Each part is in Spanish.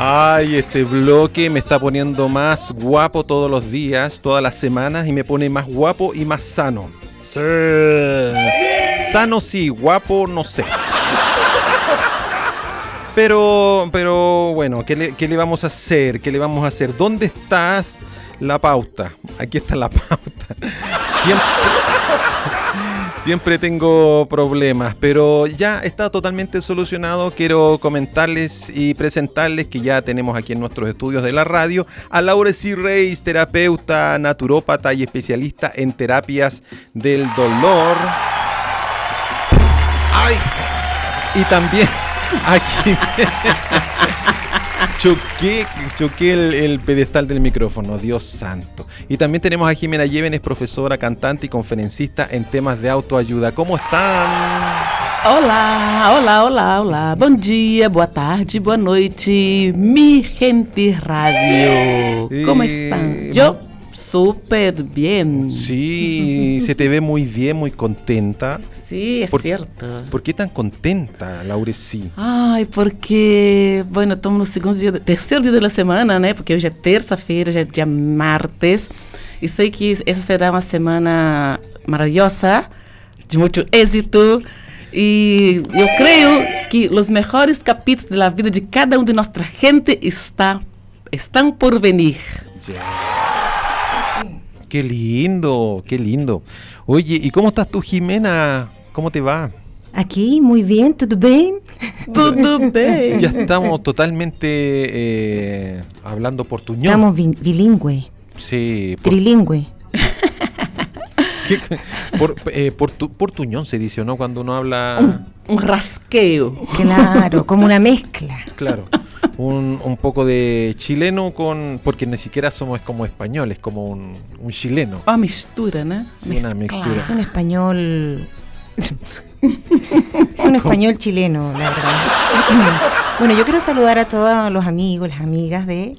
Ay, este bloque me está poniendo más guapo todos los días, todas las semanas y me pone más guapo y más sano. Sí. Sano sí, guapo no sé. Pero, pero bueno, ¿qué le, ¿qué le vamos a hacer? ¿Qué le vamos a hacer? ¿Dónde estás? La pauta. Aquí está la pauta. Siempre, siempre tengo problemas, pero ya está totalmente solucionado. Quiero comentarles y presentarles que ya tenemos aquí en nuestros estudios de la radio a Laura C. Reis, terapeuta, naturópata y especialista en terapias del dolor. ¡Ay! Y también aquí choqué, choqué el, el pedestal del micrófono, Dios santo. Y también tenemos a Jimena Llévenes, profesora, cantante y conferencista en temas de autoayuda. ¿Cómo están? Olá, olá, olá, olá. Bom dia, boa tarde, boa noite, mi gente radio. ¿Cómo están? Yo súper bien. Sí, se te ve muy bien, muy contenta. Sí, es Por- cierto. ¿Por qué tan contenta, Laureci? Ai, porque, bueno, estamos no segundo dia, terceiro dia da semana, né? Porque hoje é terça-feira, já é dia martes. E sei que essa será uma semana maravilhosa, de muito êxito. E eu creio que os melhores capítulos da vida de cada um de nossa gente está, estão por venir. Qué lindo, qué lindo. Oye, ¿y cómo estás tú, Jimena? ¿Cómo te va? Aqui, muito bem, tudo bem? Tudo bem. Ya estamos totalmente eh, hablando portuñol. Estamos bilíngue, Sí, por, trilingüe. ¿qué- por- eh, portu- portuñón se dice, ¿no? Cuando uno habla, Um rasqueio. Claro, como una mezcla. claro, un, un poco de chileno con, porque ni siquiera somos como españoles, como un, un chileno. Uma mistura, né? Sí, uma mistura. Es un español. es un español chileno, la verdad. bueno, yo quiero saludar a todos los amigos, las amigas de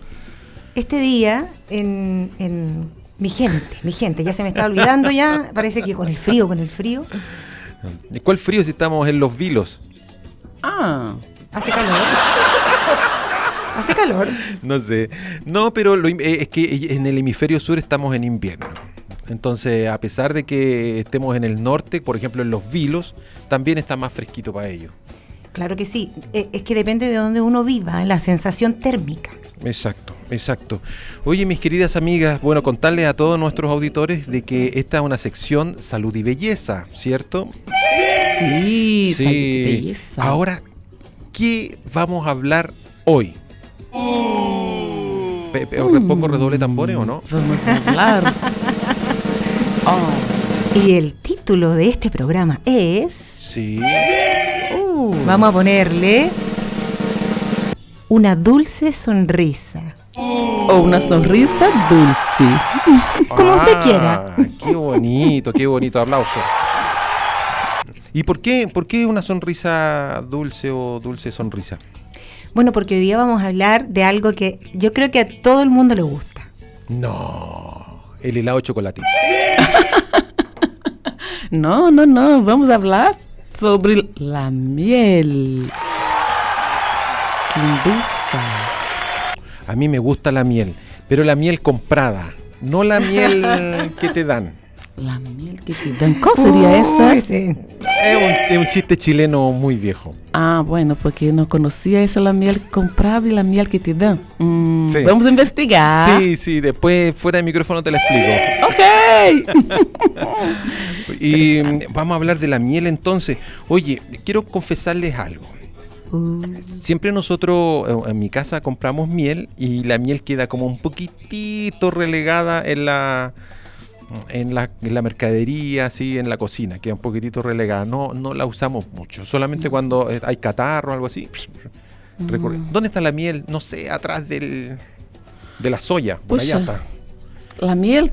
este día en, en mi gente, mi gente. Ya se me está olvidando ya. Parece que con el frío, con el frío. ¿Y ¿Cuál frío si estamos en los vilos? Ah, Hace calor. Hace calor. No sé. No, pero lo eh, es que en el hemisferio sur estamos en invierno. Entonces, a pesar de que estemos en el norte, por ejemplo en los vilos, también está más fresquito para ellos. Claro que sí. Eh, Es que depende de donde uno viva, la sensación térmica. Exacto, exacto. Oye, mis queridas amigas, bueno, contarles a todos nuestros auditores de que esta es una sección salud y belleza, ¿cierto? sí, sí. belleza. Ahora, ¿qué vamos a hablar hoy? Pe- pe- ¿Pongo redoble tambores o no? Vamos hablar. Oh, Y el título de este programa es. Sí. Vamos a ponerle. Una dulce sonrisa. o una sonrisa dulce. Como usted quiera. Ah, Qué bonito, qué bonito aplauso. ¿Y por qué, por qué una sonrisa dulce o dulce sonrisa? Bueno, porque hoy día vamos a hablar de algo que yo creo que a todo el mundo le gusta. No, el helado de chocolate. No, no, no. Vamos a hablar sobre la miel. A mí me gusta la miel, pero la miel comprada, no la miel que te dan. La miel que te dan. ¿Cuál sería esa? Uy, sí. Es un, es un chiste chileno muy viejo. Ah, bueno, porque no conocía esa la miel comprada y la miel que te dan. Mm, Sí. Vamos a investigar. Sí, sí, después fuera de micrófono te la explico. Ok. Y vamos a hablar de la miel entonces. Oye, quiero confesarles algo. Uh, Siempre nosotros eh, en mi casa compramos miel y la miel queda como un poquitito relegada en la en la, en la mercadería, así en la cocina, queda un poquitito relegada. No, no la usamos mucho, solamente cuando eh, hay catarro o algo así. recorre- ¿Dónde está la miel? No sé, atrás del, de la soya. Por allá Puxa. está. La miel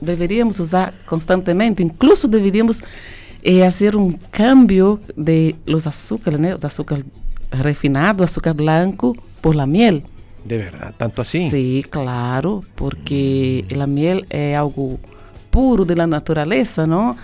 deveríamos usar constantemente, incluso deveríamos eh, hacer un cambio de los azúcares, ¿no? Los azúcar refinado, azúcar blanco, por la miel. De verdad, tanto así. Sí, claro, porque la miel é algo puro da natureza, não?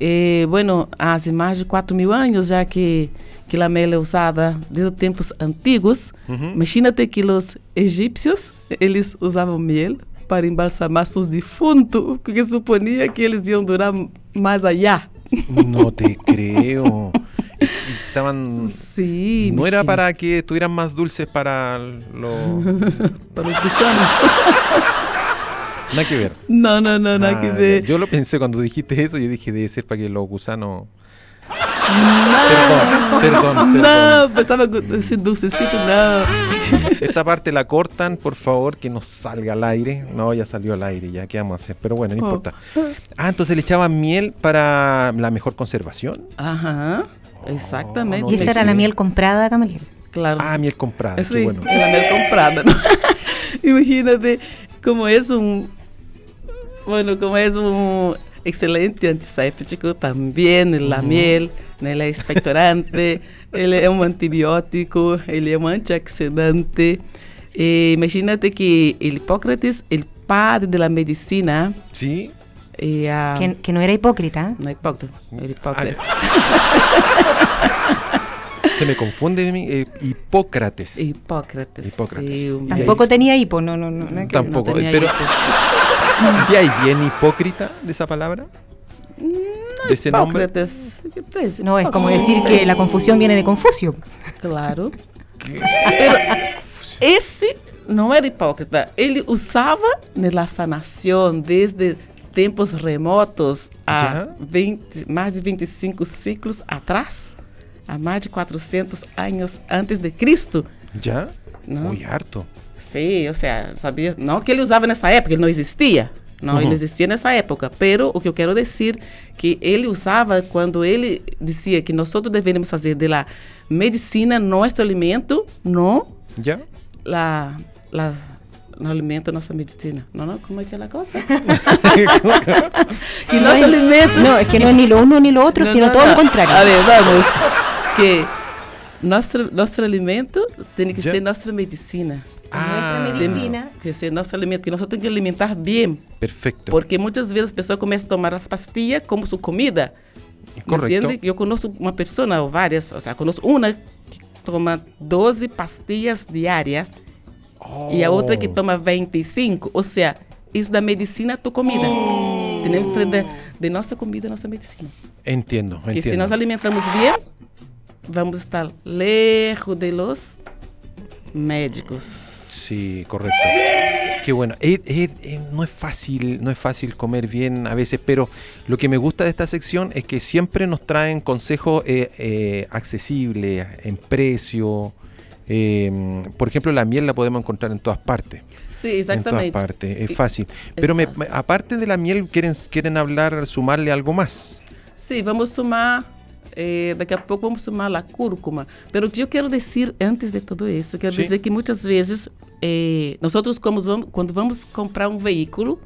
E, bueno, há mais de 4 mil anos já que, que a mel é usada desde tempos antigos. Uhum. Imagínate que os egípcios, eles usavam mel para embalsamar seus defuntos, porque suponia que eles iam durar mais allá. No te y Estaban. Sim. No era para que estuvieran más dulces para los. Para os gusanos. Nada que ver. Não, não, não, nada que Ah, ver. Yo lo pensé cuando dijiste eso, yo dije debe ser para que los gusanos. Não, Perdón, perdón, perdón. não, pensava que esse dulcecito, não. Esta parte la cortan, por favor, que no salga al aire. No, ya salió al aire, ya, ¿qué vamos a hacer? Pero bueno, no Oh. importa. Ah, entonces le echaban miel para la mejor conservación. Aham, exatamente. no Y esa era la miel comprada, Gamaliel. Claro. Ah, miel comprada, qué Sí, bueno. é a mel comprada. ¿no? Imagínate como é um, bueno, como é um excelente antisséptico também, a miel, né, ele é expectorante, ele é um antibiótico, ele é um antioxidante. E imagínate que el Hipócrates, el padre de la medicina, Sí. e a... Que, que no era hipócrita. No, Hipócrates, el Hipócrates. Se me confunde mi- eh, Hipócrates. Hipócrates. Hipócrates. sí, Tampoco tenía hipo, no, no, no. ver. Tampoco, no tenía pero- hipo. ¿Y hay bien hipócrita de esa palabra? ¿De ese nombre? No, es como decir que la confusión viene de Confucio. Claro. Pero esse não era hipócrita. Ele usava na sanação desde tempos remotos, Já? 20, mais de 25 ciclos atrás, há mais de 400 anos antes de Cristo. ¿Ya? No. Muy harto. Sim, ou seja, sabia, não que ele usava nessa época, ele não existia. Não, ele Uhum. não existia nessa época. Pero o que eu quero dizer que ele usava quando ele dizia que nós todos devemos fazer de la medicina nosso alimento, não ¿Ya? la, la no alimento nossa medicina. Não, não, como é que é a coisa? que No nosso alimento No, es que ni lo uno ni lo otro, no, sino no, todo no. lo contrario. A ver, vamos. Que nosso, nosso alimento tem que Já? ser nossa medicina. Ah, Nuestra medicina. Que ser nosso alimento, que nós temos que alimentar bem. Perfecto. Porque muitas vezes as pessoas começam a tomar as pastillas como sua comida. Correcto. Entende? Eu conheço uma pessoa, ou várias, ou seja, conheço uma que toma 12 pastillas diárias e a outra que Oh. toma 25. Ou seja, isso da medicina é tua comida. Temos que fazer de, de nossa comida nossa medicina. Entiendo, Que se entiendo. nós alimentamos bem, vamos estar lejos de los médicos. Sí, correcto. Qué bueno. Eh, eh, eh, no es fácil, no es fácil comer bien a veces, pero lo que me gusta de esta sección es que siempre nos traen consejos accesibles, en precio. eh, por ejemplo, la miel la podemos encontrar en todas partes. Sim, En todas partes, es fácil. Pero me- fácil. me- aparte de la miel, quieren, quieren hablar, sumarle algo más. Sim, vamos somar. Eh, daqui a pouco vamos somar a cúrcuma. Pero o que eu quero dizer antes de tudo isso, quero Sim. dizer que muitas vezes eh, nós outros quando vamos comprar um veículo,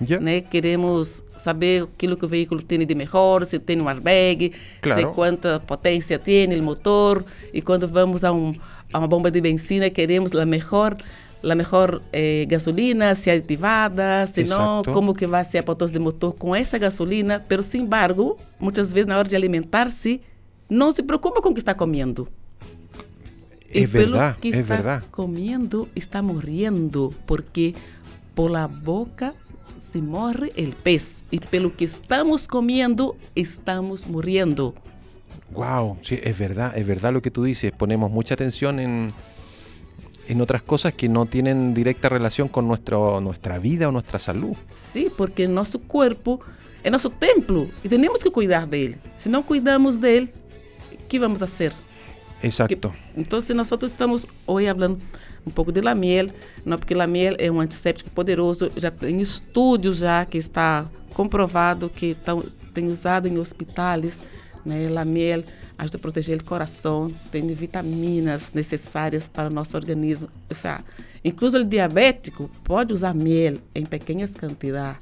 ¿Ya? né, queremos saber aquilo que o veículo tem de melhor, se tem um airbag, Claro. se quanta potência tem o motor. E quando vamos a, um, a uma bomba de benzina, queremos a melhor a melhor eh, gasolina, se é ativada, se não, Exato. como que vai ser a potência de motor com essa gasolina. Pero, sin embargo, muitas vezes na hora de alimentar-se, não se preocupa com o que está comendo. É E pelo verdade, que é está verdade. comendo, está morrendo, porque por la boca se morre el pez. E pelo que estamos comendo, estamos morrendo. Wow, sí, es verdad, es verdad lo que tú dices. Ponemos mucha atención en, en otras cosas que no tienen directa relación con nuestro, nuestra vida o nuestra salud. Sim, porque nosso corpo é nosso templo e temos que cuidar dele. Se não cuidamos dele, que vamos fazer? Que- Exacto. Então, se nós estamos hoje falando um pouco de la miel, não porque la miel é um antisséptico poderoso, já tem estudos já que está comprovado que tão, tem usado em hospitais, né, la miel ajuda a proteger o coração, tem vitaminas necessárias para o nosso organismo. Ou seja, incluso o diabético pode usar miel em pequenas quantidades,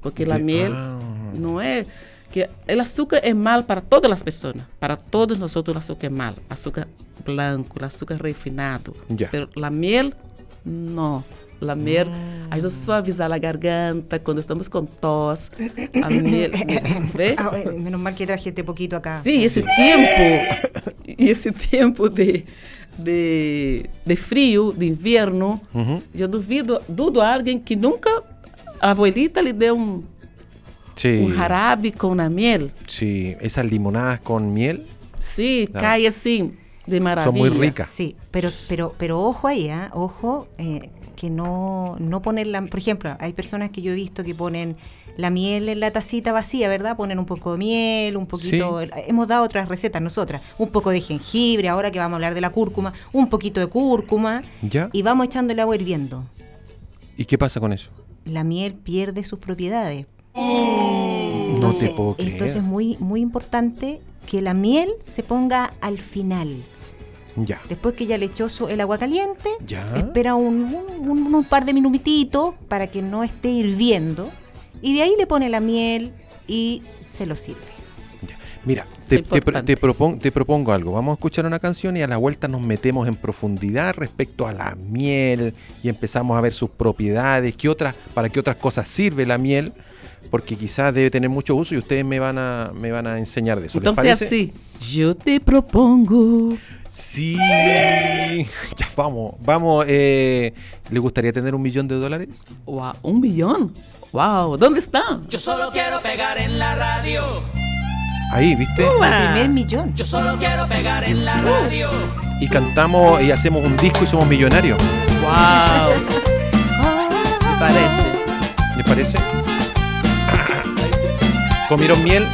porque miel ah. não é que o açúcar é mal para todas as pessoas, para todos nós o açúcar é mal, açúcar branco, açúcar refinado, Ya. pero la miel não. La miel ajuda a suavizar a garganta quando estamos com tos. A miel, ¿ve? Ah, eh, menos mal que traje este poquito acá. Sim, esse tempo, esse tempo de, de, de frio, de inverno, Ujú. eu duvido, dudo a alguém que nunca a abuelita lhe deu um, Sí. um jarabe com a miel. Sí, esas limonadas con miel Sim, Claro. cai assim, de son maravilha. muy ricas. Sí, pero, pero, pero ojo ahí, ¿ah? ojo, eh, que no, no ponerla, por ejemplo, hay personas que yo he visto que ponen la miel en la tacita vacía, ¿verdad? Ponen un poco de miel, un poquito, hemos dado otras recetas nosotras, un poco de jengibre, ahora que vamos a hablar de la cúrcuma, un poquito de cúrcuma, ¿Ya? y vamos echando el agua hirviendo. ¿Y qué pasa con eso? La miel pierde sus propiedades. no te puedo creer. entonces es muy, muy importante que la miel se ponga al final. Ya. Después que ya le echó el agua caliente, Ya. espera un, un- un- un par de minutitos para que no esté hirviendo. Y de ahí le pone la miel y se lo sirve. Ya. Mira, te, Es te, pro- importante. te propon- te propongo algo. Vamos a escuchar una canción y a la vuelta nos metemos en profundidad respecto a la miel y empezamos a ver sus propiedades, qué otras, para qué otras cosas sirve la miel, porque quizás debe tener mucho uso y ustedes me van a, me van a enseñar de eso. ¿Les Então, se é parece? assim, eu te propongo. Sí. Ya vamos, vamos. Eh, ¿Le gustaría tener un millón de dólares? Uau, um milhão? Uau, onde está? Yo solo quiero pegar en la radio. Ahí, ¿viste? El Ah. primer millón. Yo solo quiero pegar en la radio. Y cantamos y hacemos un disco y somos millonarios. Uau! Me parece. ¿Les parece? ¿Comieron miel?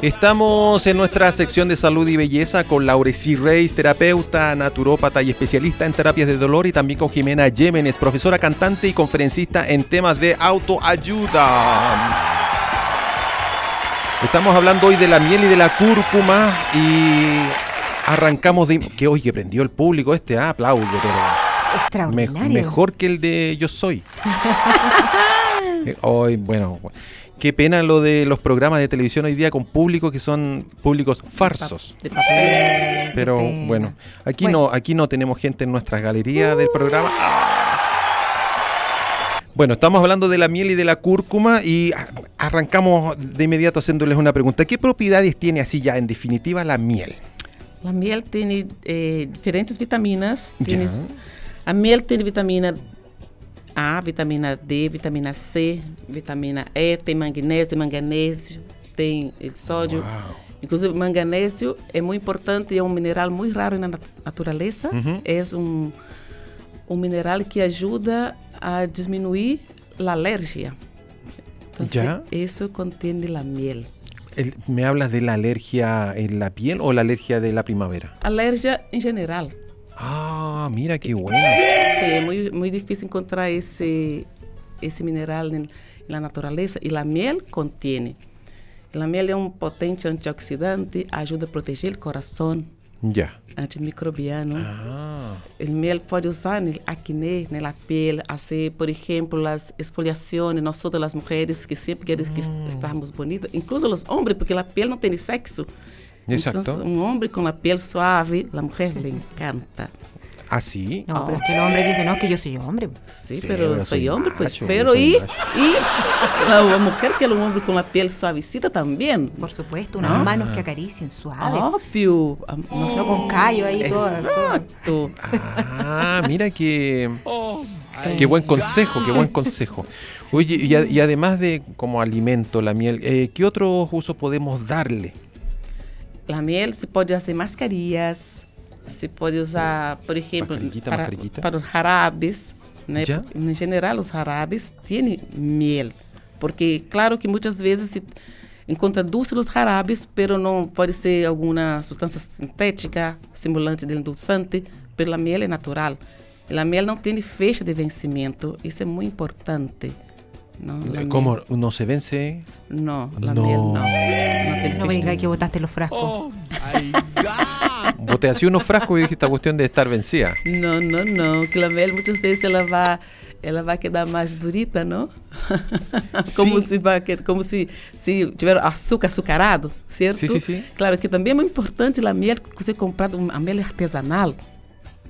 Estamos en nuestra sección de salud y belleza con Laureci Reis, terapeuta, naturópata y especialista en terapias de dolor y también con Jimena Yemenes, profesora cantante y conferencista en temas de autoayuda. Estamos hablando hoy de la miel y de la cúrcuma y arrancamos de... Que hoy que prendió el público este, ah, aplauso, pero... Me- Extraordinario. mejor que el de Yo Soy. Eh, Hoy, bueno, qué pena lo de los programas de televisión hoy día con público que son públicos farsos. De papel. Pero bueno, aquí Bueno. no, aquí no tenemos gente en nuestras galerías del programa. Bueno, estamos hablando de la miel y de la cúrcuma y arrancamos de inmediato haciéndoles una pregunta. ¿Qué propiedades tiene así ya en definitiva la miel? A miel tem eh, diferentes vitaminas. Tem, Já. A miel tem vitamina A, vitamina D, vitamina C, vitamina E, tem magnésio, tem manganésio, tem sódio. Uau. Inclusive, manganésio é muito importante e é um mineral muito raro na nat- natureza. Uhum. É um, um mineral que ajuda a diminuir a alergia. Então, isso contém a miel. El- ¿Me hablas de la alergia en la piel o la alergia de la primavera? Alergia em geral. Ah, mira qué bueno. Sí, muito, muito difícil encontrar esse, esse mineral em- na natureza e a miel contém. A miel é um potente antioxidante, ajuda a proteger o coração, Ya. antimicrobiano. Ah, El miel pode usar no acné, na pele, fazer, por exemplo, as exfoliações, nós todas as mulheres que sempre querem que Mm. estarmos bonitas, incluso os homens, porque a pele não tem sexo. Exacto. Então, um homem com a pele suave, a mulher le encanta. ¿Ah, sí? No, pero es que el hombre dice, no, es que yo soy hombre. Sí, Sí, pero soy soy hombre, pues. Pero y, y la, la mujer que es un hombre con la piel suavecita también. Por supuesto, unas manos que acaricien suave. Obvio. No sé. con callo ahí todo. Exacto. Ah, mira que... Qué buen consejo, qué buen consejo. Oye, y, a- y además de como alimento la miel, eh, ¿qué otros usos podemos darle? La miel se pode fazer mascarillas, se pode usar, por exemplo, para, para os jarabes. Né? Já? Em geral, os jarabes têm miel. Porque, claro que muitas vezes se encontra dulce nos jarabes, pero não pode ser alguma substância sintética, simulante de endulçante, pela miel é natural. E a miel não tem fecha de vencimento, isso é muito importante. Não, la miel- ¿Cómo no se vence? Não, a No. miel tem No fecha me digas que botaste los frascos. Oh my God. Boté así unos frascos y dije esta cuestión de estar vencida. Não, não, não. Que a mel muitas vezes ela vai, ela vai quedar mais durita, não? como vai, que- como se se tiver açúcar açucarado, certo? Sim, sim, sim. Claro que também é muito importante a mel que você comprar uma mel artesanal.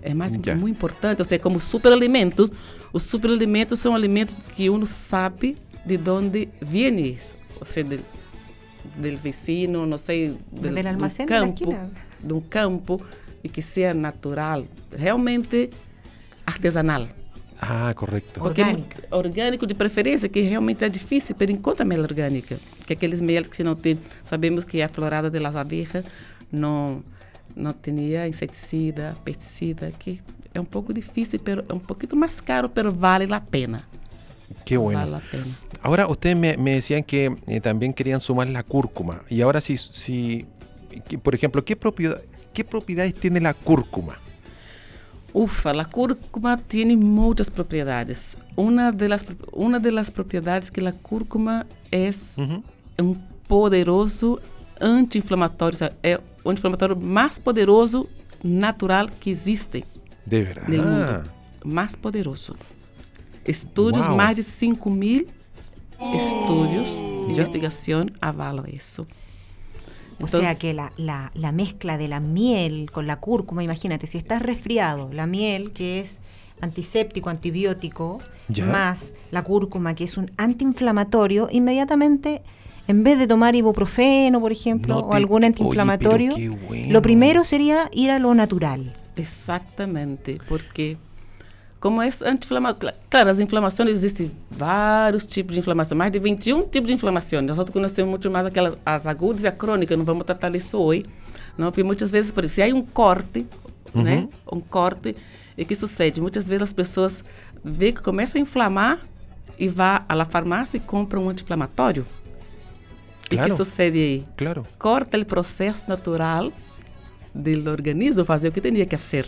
É mais Já. muito importante, ou seja, como superalimentos, os superalimentos são alimentos que uno sabe de onde vem isso, ou seja, de, del vecino, no sé, del, Del do almacén de la campo, de un campo y que sea natural, realmente artesanal. Ah, correcto. Or- Porque Orgânica. orgânico de preferência, que realmente é difícil, pero encontra mel orgânica. Que aqueles mel que não tem, sabemos que a florada de las abejas não não tinha inseticida, pesticida, que é um pouco difícil, pero é um pouquinho mais caro, pero vale a pena. Qué bueno. Vale a pena. Ahora, ustedes me, me decían que eh, también querían sumar la cúrcuma. Y ahora, si, si que, por ejemplo, ¿qué, propiedad, ¿qué propiedades tiene la cúrcuma? Ufa, a cúrcuma tem muitas propriedades. Uma das uma das propriedades que a cúrcuma é Ujú. um poderoso anti-inflamatório, sabe? é o anti-inflamatório mais poderoso natural que existe De verdad. no mundo. Mais poderoso. Estudos, Uau. mais de 5 mil estudios de investigação avalam isso. O sea Entonces- que la, la- la mezcla de la miel con la cúrcuma, imagínate, si estás resfriado, la miel que es antiséptico, antibiótico, Ya. más la cúrcuma que es un antiinflamatorio, inmediatamente, en vez de tomar ibuprofeno, por ejemplo, No o te- algún oye, antiinflamatorio, qué bueno. lo primero sería ir a lo natural. Exatamente, porque como é anti-inflamatório, claro, as inflamações existem vários tipos de inflamação, mais de 21 tipos de inflamação. Nós outros conhecemos muito mais aquelas as agudas e a crônica, não vamos tratar disso hoje, não, porque muitas vezes, por exemplo, se há um corte, né, um corte, e que sucede? Muitas vezes as pessoas vê que começa a inflamar e vá à farmácia e compra um anti-inflamatório. E Claro. que sucede aí? Claro. corta o processo natural do organismo fazer o que tinha que fazer.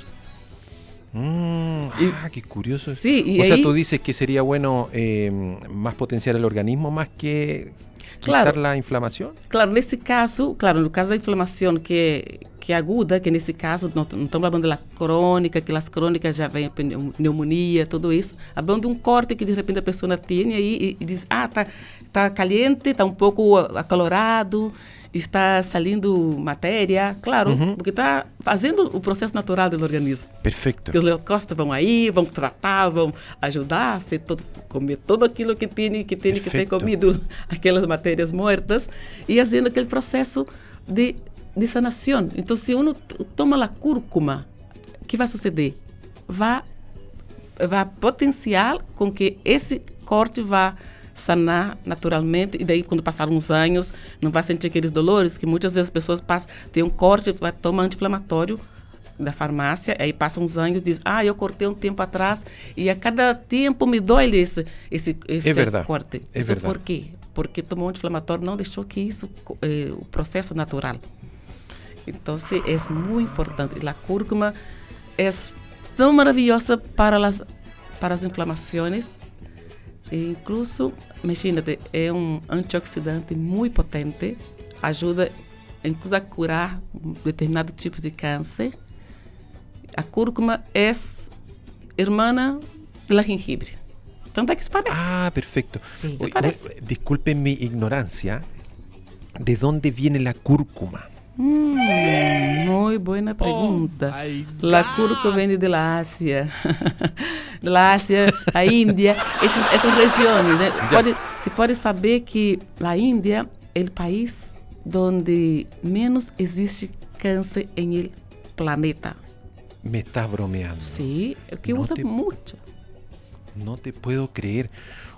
Mm, Y- ah, qué curioso. Sí, y o sea, ahí- tú dices que sería bueno eh, más potenciar el organismo más que quitar Claro. la inflamación. Claro, nesse caso, claro, no caso da inflamação que que é aguda, que nesse caso não, não estamos falando da crônica, que as crônicas já vem pneumonia, tudo isso. Falando de um corte que de repente a pessoa tem e, e diz, ah, tá, tá caliente, tá um pouco acalorado, está saindo matéria, claro, porque está fazendo o processo natural do organismo. Perfecto. Que os leucócitos vão aí, vão tratar, vão ajudar a todo, comer tudo aquilo que tem que, tem que Perfeito. comido, aquelas matérias mortas, e fazendo aquele processo de, de sanação. Então, se uno toma a cúrcuma, o que vai suceder? Vai, vai potenciar com que esse corte vá sanar naturalmente e daí quando passar uns anos não vai sentir aqueles dolores que muitas vezes as pessoas passam tem um corte vai tomar anti-inflamatório da farmácia, aí passam uns anos e diz, ah, eu cortei um tempo atrás e a cada tempo me dói esse, esse, esse É verdade, corte. é Isso verdade. por quê? Porque tomou um anti-inflamatório, não deixou que isso, eh, o processo natural. Então, se é muito importante. E a cúrcuma é tão maravilhosa para as, para as inflamações. Incluso, imagínate, é um antioxidante muito potente, ajuda incluso a curar determinados tipos de câncer. A cúrcuma é irmã da gengibre. Tanto é que se parece. Ah, perfecto. Sí. Se parece. oye, disculpen mi ignorancia. ¿De dónde viene la cúrcuma? Hum, muito boa pergunta. my La cúrcuma vem de la Ásia, da Ásia, a Índia, esses, essas regiões. Né? Pode, se pode saber que a Índia é o país onde menos existe câncer em el planeta. Me estás bromeando. Sim, é o que Não usa te- muito. No te puedo creer.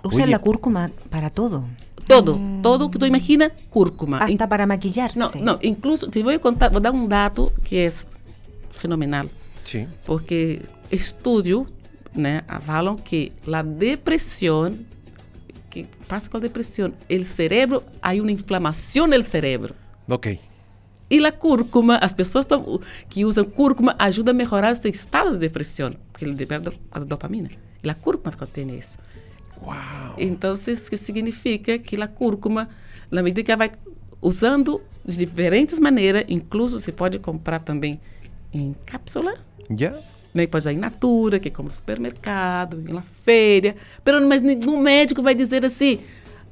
Oye, la cúrcuma para todo, Todo, todo que tu imagina, cúrcuma. hasta para maquillarse. Não, não, incluso, te vou contar, vou dar um dado que é fenomenal. Sí. porque estudio né, avalam que a depressão que passa com a depressão, o cérebro, há uma inflamação no cérebro. Ok. E a cúrcuma, as pessoas tão- que usam cúrcuma ajuda a melhorar o seu estado de depressão, porque ele libera do- a dopamina. E a cúrcuma contém isso. Wow. Então, isso que significa que a cúrcuma, na medida que ela vai usando de diferentes maneiras, incluso se pode comprar também em cápsula, ¿Ya? né? Pode ir em natura, que é como supermercado, em uma feira. Pero, mas nenhum médico vai dizer assim,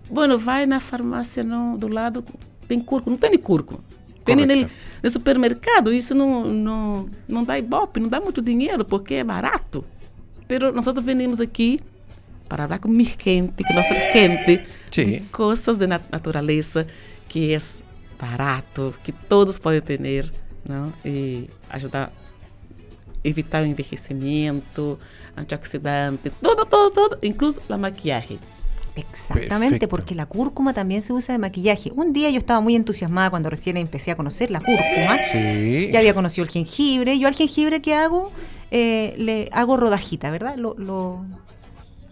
bueno, vai na farmácia não, do lado, tem cúrcuma. Não tem cúrcuma. Tem Correto. no, supermercado, isso não, não, não dá ibope, não dá muito dinheiro, porque é barato. Pero nós venimos aqui para falar com mi gente, com nossa gente, de coisas de nat- natureza, que es barato, que todos pueden tener, ¿no? Y ayuda a evitar el envejecimiento, antioxidante, todo, todo, todo, incluso la maquillaje. Exactamente, Perfecto. porque la cúrcuma también se usa de maquillaje. Un día yo estaba muy entusiasmada cuando recién empecé a conocer la cúrcuma. Sí. Ya había conocido el jengibre. Yo al jengibre, ¿qué hago? Eh, le hago rodajita, ¿verdad? Lo, lo,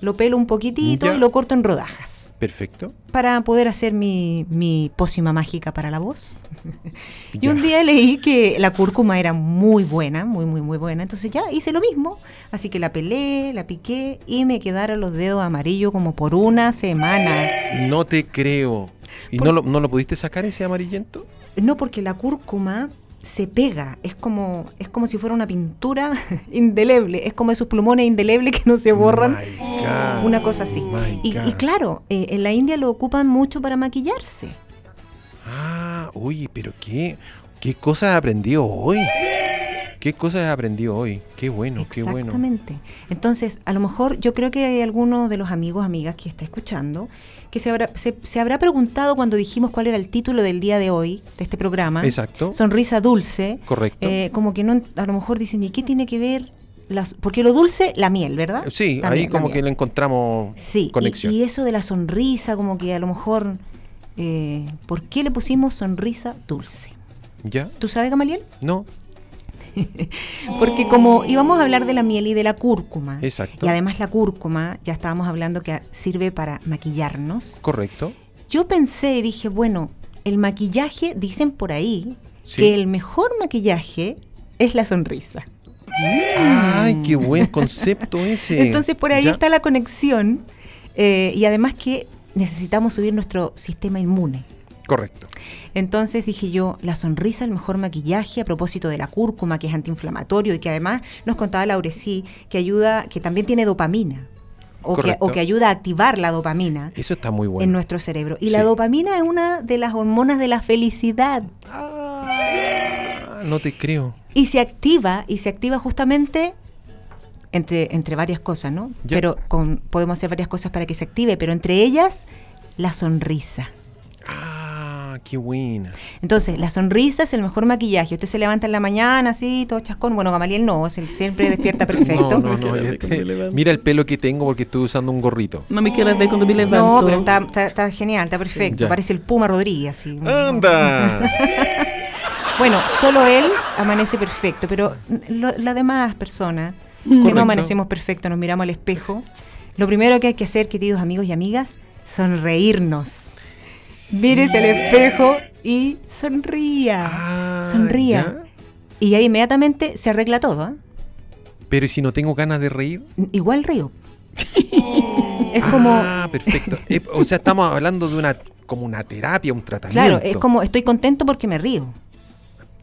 lo pelo un poquitito Ya. y lo corto en rodajas. Perfecto. Para poder hacer mi, mi pócima mágica para la voz. y un día leí que la cúrcuma era muy buena, muy, muy, muy buena. Entonces ya hice lo mismo. Así que la pelé, la piqué y me quedaron los dedos amarillos como por una semana. No te creo. ¿Y Por- no lo, no lo pudiste sacar ese amarillento? No, porque la cúrcuma se pega, es como, es como si fuera una pintura indeleble, es como esos plumones indelebles que no se borran, una cosa así. Y, y claro, eh, en la India lo ocupan mucho para maquillarse. Ah, oye, pero qué, qué cosas has aprendido hoy. ¿Qué cosas has aprendido hoy? Qué bueno, qué bueno. Exactamente. Entonces, a lo mejor yo creo que hay alguno de los amigos, amigas que está escuchando, que se habrá, se, se habrá preguntado cuando dijimos cuál era el título del día de hoy, de este programa. Exacto. Sonrisa dulce. Correcto. Eh, como que no, a lo mejor dicen, ¿y qué tiene que ver? Las, porque lo dulce, la miel, ¿verdad? Sí, La ahí miel, como que le encontramos Sí, y- conexión. Y, eso de la sonrisa, como que a lo mejor, eh, ¿por qué le pusimos sonrisa dulce? ¿Ya? ¿Tú sabes, Gamaliel? No, Porque como íbamos a hablar de la miel y de la cúrcuma, Exacto. y además la cúrcuma, ya estábamos hablando que sirve para maquillarnos, correcto. yo pensé y dije, bueno, el maquillaje, dicen por ahí, Sí. que el mejor maquillaje es la sonrisa. Ay, qué buen concepto ese. Entonces por ahí Ya. está la conexión eh, y además que necesitamos subir nuestro sistema inmune. Correcto. Entonces dije yo, la sonrisa, el mejor maquillaje a propósito de la cúrcuma, que es antiinflamatorio y que además nos contaba Laurecí, que ayuda, que también tiene dopamina. O que, Correcto. o que ayuda a activar la dopamina Eso está muy bueno. en nuestro cerebro. Y Sí. la dopamina es una de las hormonas de la felicidad. Ah, no te creo. Y se activa, y se activa justamente entre, entre varias cosas, ¿no? Ya. Pero con, podemos hacer varias cosas para que se active, pero entre ellas, la sonrisa. Ah, qué buena. Entonces, la sonrisa es el mejor maquillaje. Usted se levanta en la mañana así, todo chascón. Bueno, Gamaliel no, él siempre despierta perfecto. No, no, no. Este- grande, me levanto. mira el pelo que tengo porque estoy usando un gorrito. No me quieras ver cuando me levanto. No, pero está, está- está genial, está perfecto. Parece el Puma Rodríguez. Así. ¡Anda! Bueno, solo él amanece perfecto, pero las demás personas que Correcto. no amanecemos perfecto, nos miramos al espejo. Lo primero que hay que hacer, queridos amigos y amigas, sonreírnos. Mírese al espejo y sonría. Ah, sonría. ¿ya? Y ahí inmediatamente se arregla todo. ¿ah? Pero ¿y si no tengo ganas de reír? Igual río. es como, Ah, perfecto. Eh, o sea, estamos hablando de una como una terapia, un tratamiento. claro, es como estoy contento porque me río.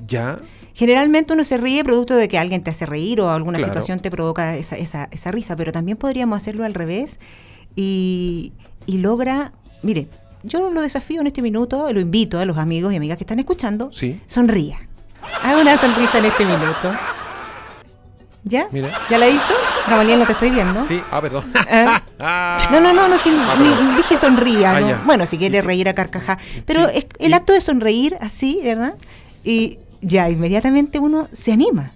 ¿Ya? Generalmente uno se ríe producto de que alguien te hace reír o alguna Claro. situación te provoca esa, esa, esa risa, pero también podríamos hacerlo al revés y, y logra, mire, yo lo desafío en este minuto, lo invito a los amigos y amigas que están escuchando, Sí. sonría. Haga una sonrisa en este minuto. ¿Ya? Mira. ¿Ya la hizo? Gamaliel, no te estoy viendo. Sí. Ah, perdón. ¿Eh? Ah. No, no, no, no, Ah, ni- dije sonría. Ah, ¿no? Bueno, si quiere reír a carcajá. Pero Sí, es el y- acto de sonreír así, ¿verdad? Y ya inmediatamente uno se anima.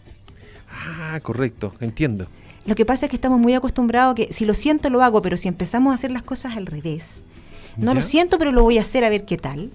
Ah, correcto. Entiendo. Lo que pasa es que estamos muy acostumbrados a que si lo siento lo hago, pero si empezamos a hacer las cosas al revés, no lo siento, pero lo voy a hacer a ver qué tal.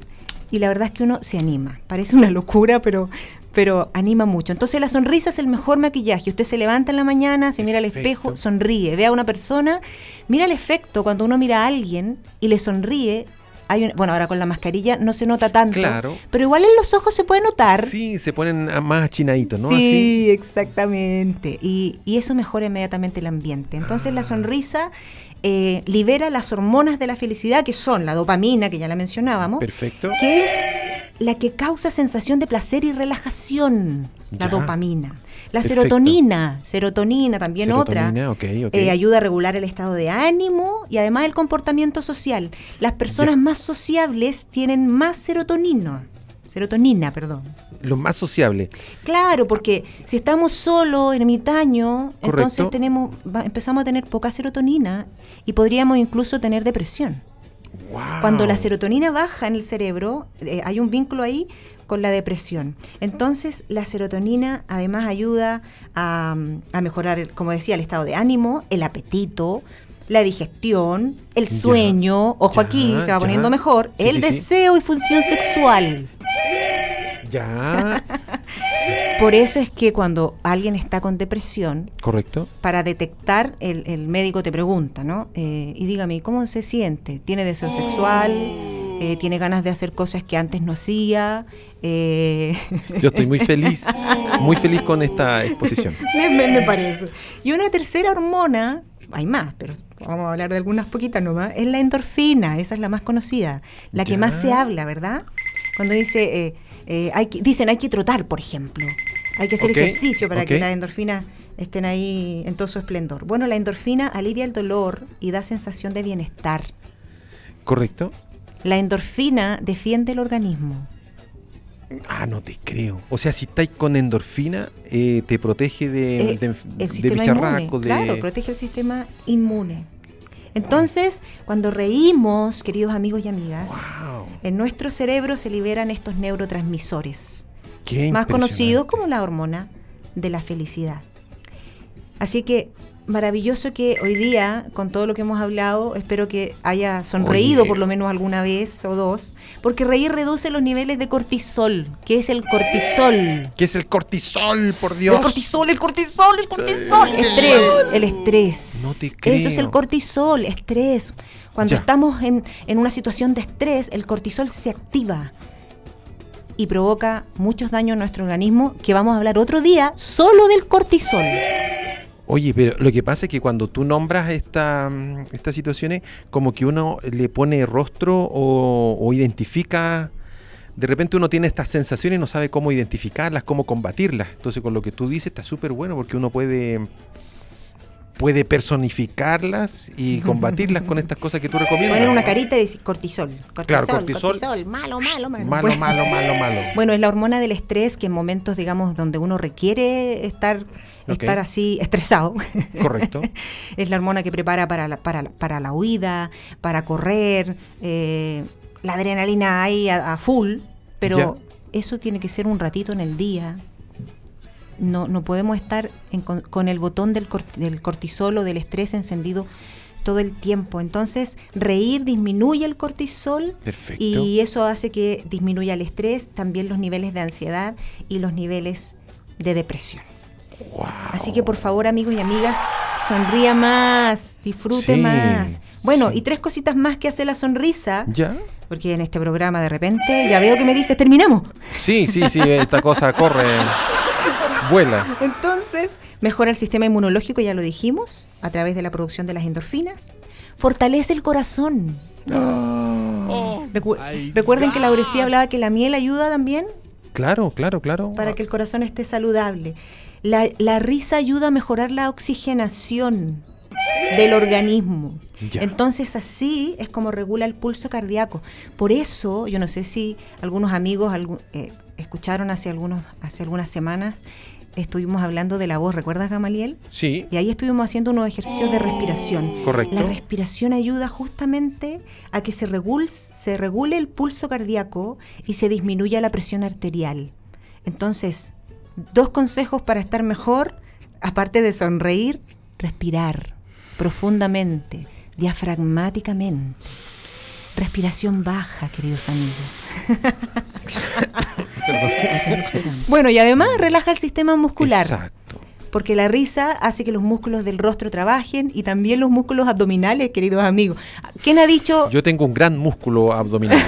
Y la verdad es que uno se anima. Parece una locura, pero, pero anima mucho. Entonces la sonrisa es el mejor maquillaje. Usted se levanta en la mañana, se mira al espejo, sonríe, ve a una persona, mira el efecto cuando uno mira a alguien y le sonríe. Hay bueno, ahora con la mascarilla no se nota tanto, Claro. pero igual en los ojos se puede notar. Sí, se ponen más achinaditos, ¿no? Sí, exactamente. Y, y eso mejora inmediatamente el ambiente. Entonces Ah. la sonrisa eh, libera las hormonas de la felicidad, que son la dopamina, que ya la mencionábamos, Perfecto. que es la que causa sensación de placer y relajación, la dopamina. La Perfecto. serotonina, serotonina también Serotonina, otra, eh, ayuda a regular el estado de ánimo y además el comportamiento social. Las personas Ya. más sociables tienen más serotonina, serotonina, perdón. Lo más sociable. Claro, porque si estamos solos, ermitaños, entonces tenemos, empezamos a tener poca serotonina y podríamos incluso tener depresión. Wow. Cuando la serotonina baja en el cerebro, eh, hay un vínculo ahí con la depresión. Entonces, la serotonina además ayuda a, a mejorar, el- como decía, el estado de ánimo, el apetito, la digestión, el Ya. sueño, ojo Ya, aquí, se va ya. poniendo mejor, Sí, el sí, sí. deseo y función sexual. Ya. Por eso es que cuando alguien está con depresión, Correcto. para detectar, el, el médico te pregunta, ¿no? Eh, y dígame, ¿cómo se siente? ¿Tiene deseo sexual? Eh, ¿Tiene ganas de hacer cosas que antes no hacía? Eh, Yo estoy muy feliz, muy feliz con esta exposición. me, me- me parece. Y una tercera hormona, hay más, pero vamos a hablar de algunas poquitas nomás, es la endorfina, esa es la más conocida, la que más se habla, ¿verdad? Cuando dice, eh, eh, hay que- dicen hay que trotar, por ejemplo, hay que hacer ejercicio para que las endorfinas estén ahí en todo su esplendor. Bueno, la endorfina alivia el dolor y da sensación de bienestar. ¿Correcto? La endorfina defiende el organismo. Ah, no te creo. O sea, si estáis con endorfina, eh, te protege de, Eh, de, el de sistema bicharraco, inmune, de... claro, protege el sistema inmune. Entonces, cuando reímos, queridos amigos y amigas, Wow, en nuestro cerebro se liberan estos neurotransmisores, qué más conocidos como la hormona de la felicidad. Así que maravilloso que hoy día, con todo lo que hemos hablado, espero que haya sonreído Oye. por lo menos alguna vez o dos, porque reír reduce los niveles de cortisol. ¿Qué es el cortisol? ¿Qué es el cortisol, por Dios? El cortisol, el cortisol, el cortisol. Estrés, el estrés. No te Eso es el cortisol, estrés. Cuando Ya. estamos en, en una situación de estrés, el cortisol se activa y provoca muchos daños a nuestro organismo, que vamos a hablar otro día solo del cortisol. Oye, pero lo que pasa es que cuando tú nombras esta, mm, estas situaciones, como que uno le pone rostro o, o identifica, de repente uno tiene estas sensaciones y no sabe cómo identificarlas, cómo combatirlas. Entonces con lo que tú dices está súper bueno porque uno puede, puede personificarlas y combatirlas con estas cosas que tú recomiendas. Poner una carita y decir cortisol. Cortisol, Claro, cortisol. malo, malo, malo. Malo, malo, malo, malo. Bueno, es la hormona del estrés que en momentos, digamos, donde uno requiere estar, estar así estresado. Correcto. es la hormona que prepara para la, para, para la huida, para correr, eh, la adrenalina ahí a, a full, pero Ya. eso tiene que ser un ratito en el día. No, no podemos estar en con, con el botón del, cort- del cortisol o del estrés encendido todo el tiempo. Entonces, reír disminuye el cortisol Perfecto. y eso hace que disminuya el estrés, también los niveles de ansiedad y los niveles de depresión. Wow. Así que por favor, amigos y amigas, sonría más, disfrute Sí, más. Bueno, sí. y tres cositas más que hace la sonrisa, ¿Ya? porque en este programa de repente ya veo que me dices, terminamos. Sí, sí, sí, esta cosa corre, vuela. Entonces, mejora el sistema inmunológico, ya lo dijimos, a través de la producción de las endorfinas. Fortalece el corazón. Oh, Recu- my recuerden que God. Laurecía hablaba que la miel ayuda también Claro, claro, claro. para que el corazón esté saludable. La, la risa ayuda a mejorar la oxigenación del organismo. Ya. Entonces así es como regula el pulso cardíaco. Por eso, yo no sé si algunos amigos eh, escucharon hace, algunos, hace algunas semanas, estuvimos hablando de la voz, ¿recuerdas Gamaliel? Sí, Y ahí estuvimos haciendo unos ejercicios de respiración. Correcto. La respiración ayuda justamente a que se regule, se regule el pulso cardíaco y se disminuya la presión arterial. Entonces, dos consejos para estar mejor, aparte de sonreír, respirar profundamente, diafragmáticamente. Respiración baja, queridos amigos. bueno, y además relaja el sistema muscular. exacto. Porque la risa hace que los músculos del rostro trabajen y también los músculos abdominales, queridos amigos. ¿Quién ha dicho? Yo tengo un gran músculo abdominal.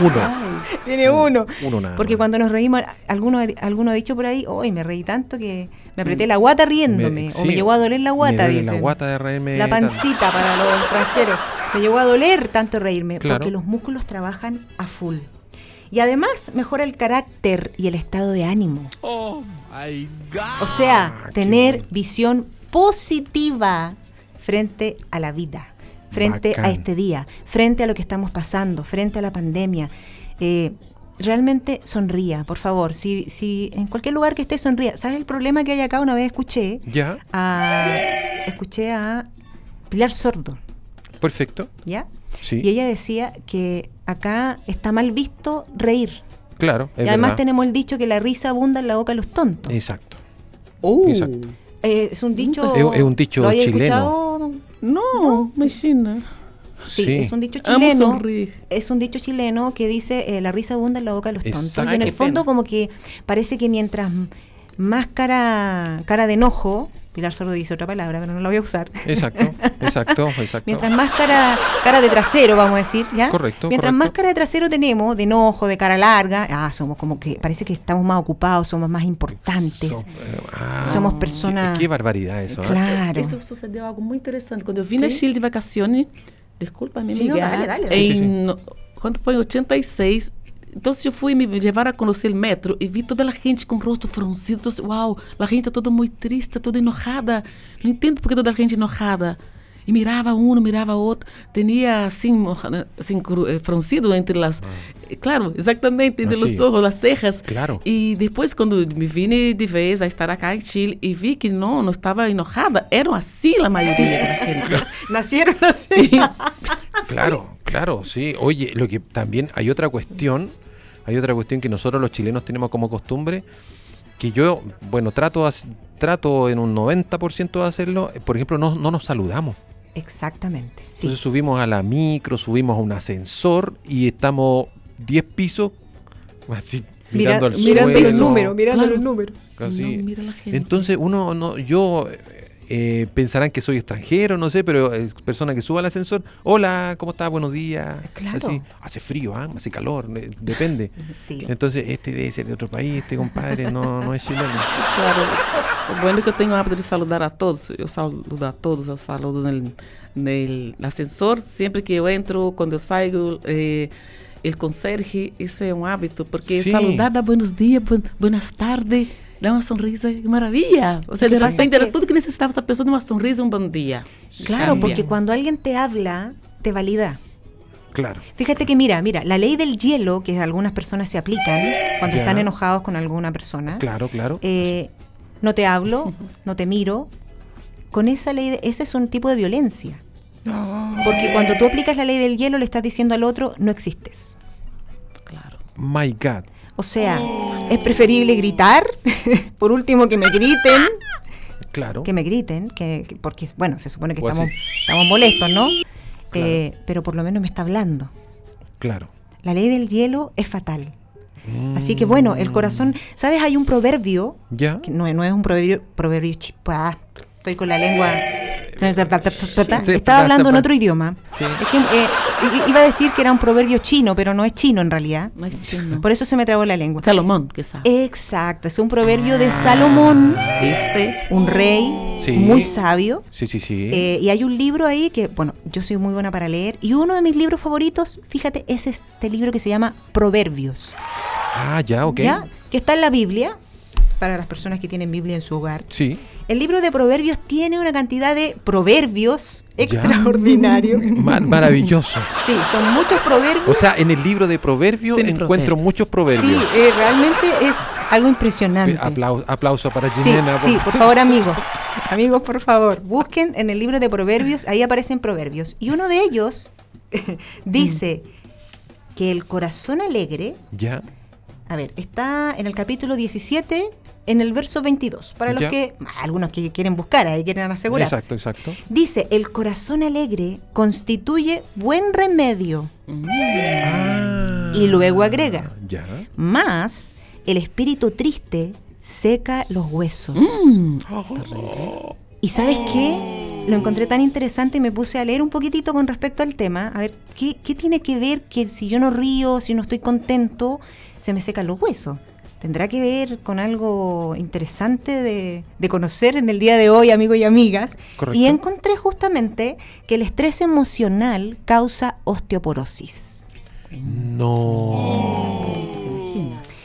Uno. Tiene uno. Uno nada Porque cuando nos reímos, alguno, alguno ha dicho por ahí, hoy me reí tanto que me apreté la guata riéndome. o sí, me llegó a doler la guata, dicen. la guata de reírme La pancita para los extranjeros. Me llegó a doler tanto reírme. Claro. Porque los músculos trabajan a full. Y además mejora el carácter y el estado de ánimo. Oh my God. O sea, Ah, qué tener visión positiva frente a la vida, frente Bacán. a este día, frente a lo que estamos pasando, frente a la pandemia. Eh, realmente sonría, por favor. Si, si en cualquier lugar que esté, sonría. ¿Sabes el problema que hay acá? Una vez escuché ¿Ya? a, escuché a Pilar Sordo. Perfecto. ¿ya? Sí. Y ella decía que acá está mal visto reír. Claro. es y además verdad. tenemos el dicho que la risa abunda en la boca de los tontos. Exacto. Oh. Exacto. Eh, es un dicho. Es- es un dicho ¿lo hayas chileno. escuchado? No, imagina. Sí, Sí. es un dicho chileno. Es un dicho chileno que dice eh, la risa abunda en la boca de los tontos. Exacto. Y en el fondo pena. como que parece que mientras más cara, cara de enojo, Pilar Sordo dice otra palabra, pero no la voy a usar. Exacto. Exacto. Exacto. Mientras más cara, cara de trasero, vamos a decir, ¿ya? Correcto, Mientras correcto. más cara de trasero tenemos, de enojo, de cara larga, ah, somos como que parece que estamos más ocupados, somos más importantes. So- eh, ah, Somos qué- personas- Qué, barbaridad eso. ¿eh? Claro. Isso sucedeu algo muito interessante. Quando eu vim na Sim. Chile de vacaciones, desculpa me Sim, não, ligar, dale, dale. Sim. no- quando foi em 86, então eu fui me levar a conhecer o metro e vi toda a gente com o rosto franzido. Então, uau, a gente está toda muito triste, toda enojada. Não entendo por que toda a gente enojada. E mirava um, mirava outro, tinha assim, assim eh, franzido entre as. eh, Claro, exatamente, entre Ah, os ojos, as cejas. Claro. E depois, quando me vim de vez a estar acá em Chile e vi que não, não estava enojada, eram assim a maioria da gente. Nacieron así. Claro, claro, sí. Oye, lo que también hay otra cuestión, hay otra cuestión que nosotros los chilenos tenemos como costumbre, que yo, bueno, trato, trato en un 90% de hacerlo, por ejemplo, no, no nos saludamos. Exactamente, sí. Entonces subimos a la micro, subimos a un ascensor y estamos 10 pisos, así, Mira- mirando al mirando suelo. el número, mirando Claro. el número. Casi. No, mira la gente. Entonces uno, no, yo, eh, pensarán que soy extranjero, no sé, pero es persona que suba al ascensor, hola, ¿cómo estás? Buenos días. Claro. Así, hace frío, ¿ah? hace calor, eh, depende. Sí. Entonces este debe ser de otro país, este compadre no, no es chileno. Claro. Bueno é que eu tenho o hábito de saludar a todos. Eu saludo a todos, eu saludo no, no ascensor. Sempre que eu entro, quando eu saio, eh, el conserje, isso é um hábito, porque saludar dá buenos dias, bu buenas tardes, dá uma sonrisa, que maravilha. Ou seja, de Pasa repente era que- tudo que necessitava essa pessoa de uma sonrisa, um bom dia. Claro, Cambia. porque cuando alguien te habla, te valida. Claro. Fíjate que mira, mira, la ley del hielo que algunas personas se aplican cuando Ya. están enojados con alguna persona. Claro, claro. eh, no te hablo, no te miro. Con esa ley, de- ese es un tipo de violencia. Porque cuando tú aplicas la ley del hielo le estás diciendo al otro, no existes. Claro. My God. O sea, es preferible gritar, por último que me griten, Claro. que me griten, que, que- porque, bueno, se supone que O estamos, así. estamos molestos, ¿no? Claro. Eh, pero por lo menos me está hablando. Claro. La ley del hielo es fatal. Así que bueno, el corazón, ¿sabes? Hay un proverbio, ¿Ya? que no, no es un proverbio, proverbio chi- ah, estoy con la lengua. Estaba hablando en otro idioma. Es que eh, iba a decir que era un proverbio chino, pero no es chino en realidad. Mas chino. Por eso se me trabó la lengua. Salomón, que sabe. Exacto, es un proverbio de Salomón, ¿Viste? un rey Sí. muy sabio. Sí, sí, sí. Eh, y hay un libro ahí que, bueno, yo soy muy buena para leer. Y uno de mis libros favoritos, fíjate, es este libro que se llama Proverbios. ah, ya, ok. ¿Ya? Que está en la Biblia, para las personas que tienen Biblia en su hogar. Sí. El libro de Proverbios tiene una cantidad de proverbios extraordinarios. Ma- maravilloso. Sí, son muchos proverbios. O sea, en el libro de proverbios encuentro proverbios. muchos proverbios. sí, eh, realmente es algo impresionante. Aplau- aplauso para Sí, Jimena. sí, por favor, amigos. Amigos, por favor, busquen en el libro de Proverbios, ahí aparecen proverbios. Y uno de ellos dice que el corazón alegre, Ya. a ver, está en el capítulo 17, en el verso 22, para los Ya. que, algunos que quieren buscar, ahí quieren asegurarse. Exacto, exacto. Dice, el corazón alegre constituye buen remedio. Ah, Y luego agrega, Ya. más el espíritu triste seca los huesos. Mm. ¿Y sabes qué? Lo encontré tan interesante y me puse a leer un poquitito con respecto al tema. A ver, ¿qué, qué tiene que ver que si yo no río, si no estoy contento, se me secan los huesos? ¿Tendrá que ver con algo interesante de, de conocer en el día de hoy, amigos y amigas? Correcto. Y encontré justamente que el estrés emocional causa osteoporosis. No.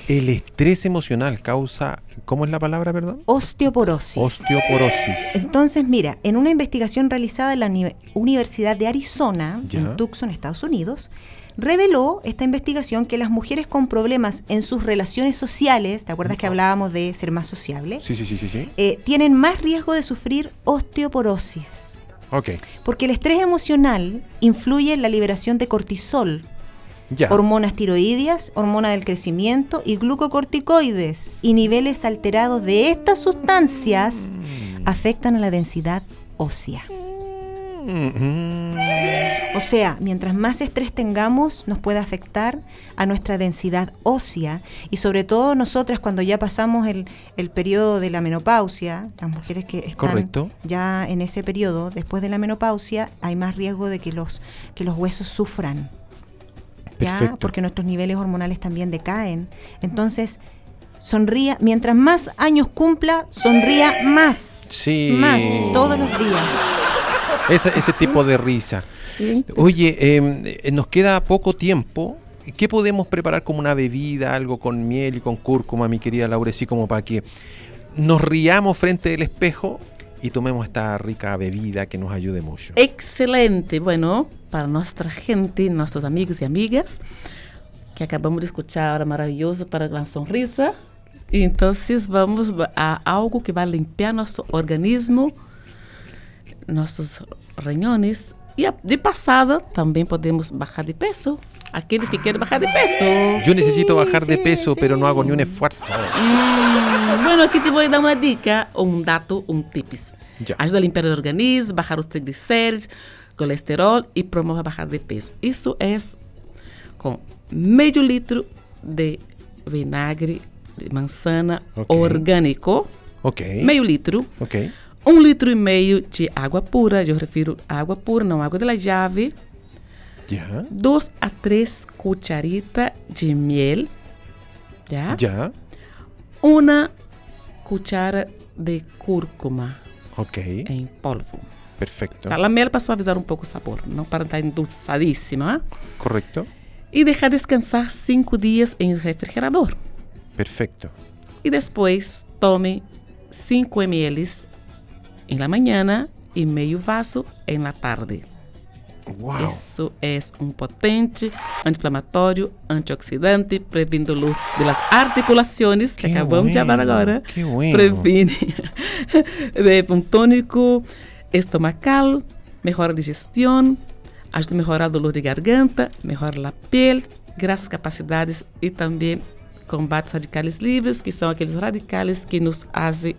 El estrés emocional causa. ¿Cómo es la palabra, perdón? Osteoporosis. Osteoporosis. Entonces, mira, en una investigación realizada en la Uni- Universidad de Arizona, Ya. en Tucson, Estados Unidos, reveló esta investigación que las mujeres con problemas en sus relaciones sociales, ¿te acuerdas que hablábamos de ser más sociable? Sí, sí, sí, sí, sí. Eh, tienen más riesgo de sufrir osteoporosis. Ok. Porque el estrés emocional influye en la liberación de cortisol, Hormonas tiroideas, hormona del crecimiento y glucocorticoides. Y niveles alterados de estas sustancias afectan a la densidad ósea. Mm, mm. O sea, mientras más estrés tengamos, nos puede afectar a nuestra densidad ósea y sobre todo nosotras cuando ya pasamos el, el periodo de la menopausia, las mujeres que están Correcto. ya en ese periodo, después de la menopausia, hay más riesgo de que los, que los huesos sufran. ¿Ya? Porque nuestros niveles hormonales también decaen. Entonces, sonría, mientras más años cumpla, sonría más. Sí. Más, todos los días. Ese, ese tipo de risa. Oye, eh, eh, nos queda poco tiempo. ¿Qué podemos preparar como una bebida, algo con miel y con cúrcuma, mi querida Laura, así como para que nos riamos frente del espejo y tomemos esta rica bebida que nos ayude mucho? Excelente. Bueno, para nuestra gente, nuestros amigos y amigas, que acabamos de escuchar ahora maravilloso para la sonrisa. Y entonces vamos a algo que va a limpiar nuestro organismo, nuestros riñones. Y a- de pasada también podemos bajar de peso. Aquellos que quieren bajar de peso. Yo necesito bajar de peso, pero no hago ni un esfuerzo. Hum, bueno, aqui te vou dar uma dica, um dato, um tips. Já. Ajuda a limpar o organismo, baixar os triglicéridos, colesterol e promove a baixada de peso. Isso é com meio litro de vinagre de manzana Ok. orgânico, Ok. meio litro, Ok. um litro e meio de água pura, eu refiro a água pura, não água de la llave, duas a três cucharitas de miel, já? Ya. una cuchara de cúrcuma Ok. em polvo. Perfecto. Tá? A mel para suavizar um pouco o sabor, não para estar endulçadíssima. Correcto. E deixar descansar cinco dias em refrigerador. Perfecto. E depois tome 5 ml em la manhã e meio vaso em la tarde. Wow. Isso é um potente anti-inflamatório, antioxidante, prevendo o de las articulações, que Que acabamos de falar bueno, agora. que bueno. Previne de um tônico estomacal, melhora a digestão, ajuda a melhorar o dolor de garganta, melhora a pele, graças capacidades e também combate os radicais livres, que são aqueles radicais que nos fazem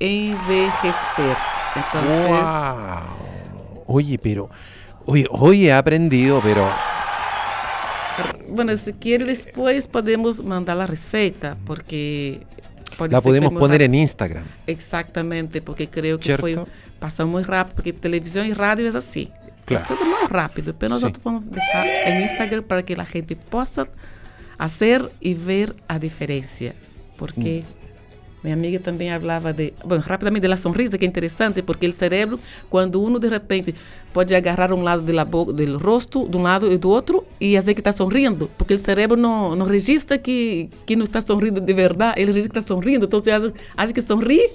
envelhecer. Então, Wow. Oye, pero. Hoy he aprendido, pero. Bueno, se quiere después podemos mandar la receta, porque pode La podemos poner en Instagram. Exactamente, porque creo que Certo. foi passou muito rápido, porque televisão e rádio é assim. Claro. Tudo muito rápido, Sim. nós vamos deixar em Instagram para que a gente possa fazer e ver a diferença. Porque minha amiga também falava de, bom, rapidamente da sonrisa, que é interessante, porque o cérebro, quando uno de repente pode agarrar um lado da boca, do rosto, de um lado e do outro, e dizer que está sorrindo, porque o cérebro não, não registra que, que não está sorrindo de verdade, ele registra que está sorrindo, então você acha, acha que sorri,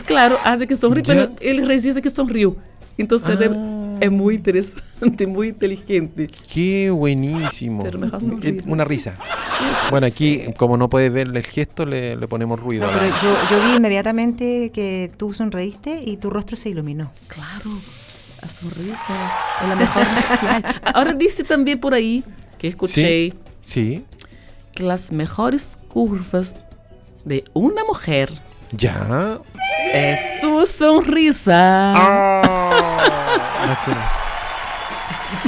é claro, acha que sorri, Já. mas ele registra que sorriu. Então o cérebro é muito interessante, muito inteligente. Qué buenísimo. Pero me sonreír, Eh, ¿no? Una risa. Bueno, aquí, como no puedes ver el gesto, le, le ponemos ruido. No, la- pero yo, yo vi inmediatamente que tú sonreíste y tu rostro se iluminó. Claro, a sonrisa é a melhor maquiagem. Agora disse também por aí, que escutei, Sí. que as melhores curvas de uma mulher Ya. é sua sonrisa.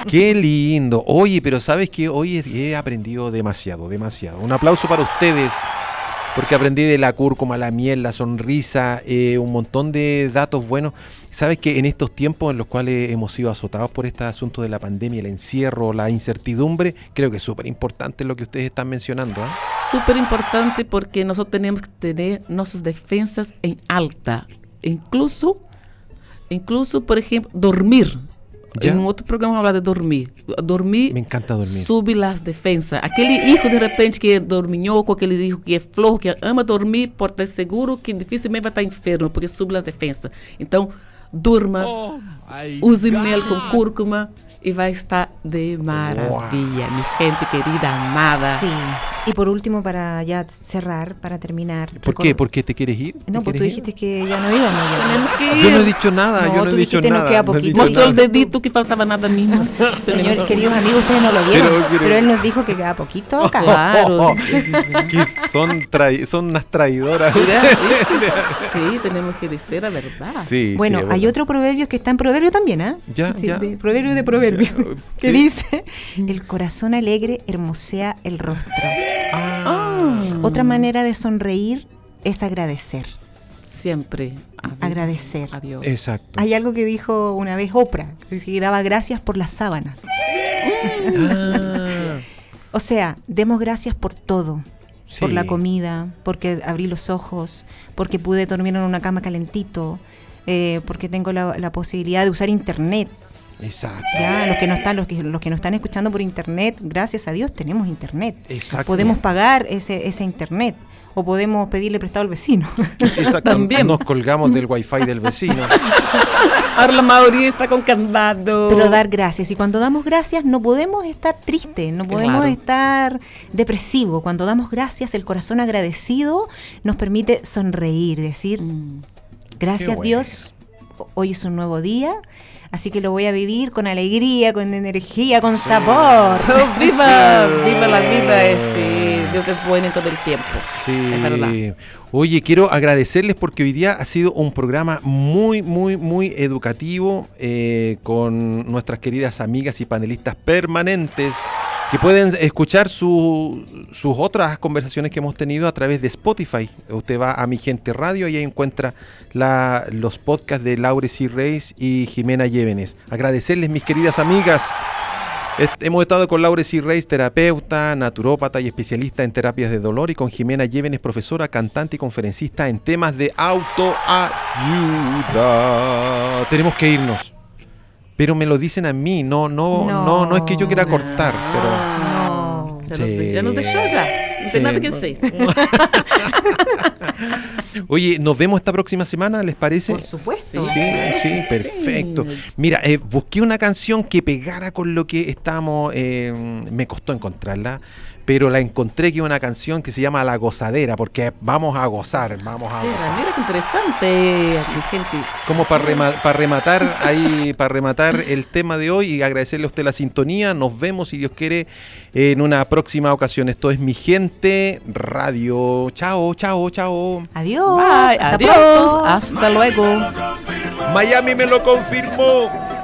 Qué lindo. Oye, pero sabes que hoy he aprendido demasiado, demasiado. Un aplauso para ustedes, porque aprendí de la cúrcuma, la miel, la sonrisa, eh, un montón de datos buenos. Sabes que en estos tiempos en los cuales hemos sido azotados por este asunto de la pandemia, el encierro, la incertidumbre, creo que es súper importante lo que ustedes están mencionando. ¿ah? Super importante porque nós temos que ter nossas defensas em alta. Incluso, incluso, por exemplo, dormir. Em um outro programa falar de dormir. Dormir Me encanta dormir. sube as defensas. Aquele hijo de repente que é dorminhoco, aquele hijo que é flor, que ama dormir, pode ter seguro que dificilmente vai estar enfermo, porque sube as defensas. Então, durma, Oh use God. mel com cúrcuma e vai estar de maravilha, minha gente querida, amada. Sí. Y por último, para ya cerrar, para terminar. ¿Por qué? ¿Por qué te quieres ir? No, ¿Te pues tú quieres ir? dijiste que ya no íbamos. Ya. Tenemos que ir. Yo no he dicho nada, No, yo no tú he dicho dijiste, nos nada. queda no poquito. dicho Mostró el nada. dedito que faltaba nada mismo. Señores, queridos amigos, ustedes no lo vieron, Pero- pero, pero- él nos dijo que queda poquito. Claro. que son, son unas traidoras. Mira. Sí, tenemos que decir la verdad. Sí, Bueno, sí, hay otro proverbio que está en proverbio también, ¿ah? Ya, Sí, ya. de- proverbio de proverbio. Ya, que sí. dice: El corazón alegre hermosea el rostro. Ah, Otra manera de sonreír es agradecer. Siempre. a- Agradecer. Adiós. Exacto. Hay algo que dijo una vez Oprah, que daba gracias por las sábanas. Ah, O sea, demos gracias por todo. Por la comida, porque abrí los ojos, porque pude dormir en una cama calentito, eh, porque tengo la, la posibilidad de usar internet. Exacto. Ya, los que no están, los que, los que nos están escuchando por internet, gracias a Dios tenemos internet. Exacto. Podemos pagar ese, ese internet. O podemos pedirle prestado al vecino. Exacto. También. Nos colgamos del wifi del vecino. Ahora la mayoría está con candado. Pero dar gracias. Y cuando damos gracias no podemos estar tristes, no podemos Claro. estar depresivos. Cuando damos gracias, el corazón agradecido nos permite sonreír, decir, Mm. Gracias bueno. Dios, hoy es un nuevo día, así que lo voy a vivir con alegría, con energía, con sabor. Oh, viva, viva la vida. eh, sí. Dios es bueno en todo el tiempo. Sí. Es verdad. Oye, quiero agradecerles porque hoy día ha sido un programa muy, muy, muy educativo eh, con nuestras queridas amigas y panelistas permanentes que pueden escuchar su- sus otras conversaciones que hemos tenido a través de Spotify. Usted va a Mi Gente Radio y ahí encuentra los podcasts de Laure C. Reis y Jimena Llévenes. Agradecerles, mis queridas amigas. Hemos estado con Laure C. Reis, terapeuta, naturópata y especialista en terapias de dolor, y con Jimena Llévenes, profesora, cantante y conferencista en temas de autoayuda. Tenemos que irnos. Pero me lo dicen a mí, no, no, no, no, No. es que yo quiera cortar, pero. No. Ya, nos, Sí. de- ya nos dejó ya. No Sí. sé nada que decir. Oye, nos vemos esta próxima semana, ¿les parece? Por supuesto. Sí, sí, que perfecto. sí. Mira, eh, busqué una canción que pegara con lo que estábamos. eh, me costó encontrarla, pero la encontré que es una canción que se llama La Gozadera, porque vamos a gozar, vamos a Mira, gozar. mira qué interesante, mi gente. Como para, rema- para rematar ahí, para rematar el tema de hoy y agradecerle a usted la sintonía. Nos vemos, si Dios quiere, en una próxima ocasión. Esto es Mi Gente Radio. Chao, chao, chao. Adiós. Bye, hasta adiós, pronto. hasta luego. Miami me lo confirmó.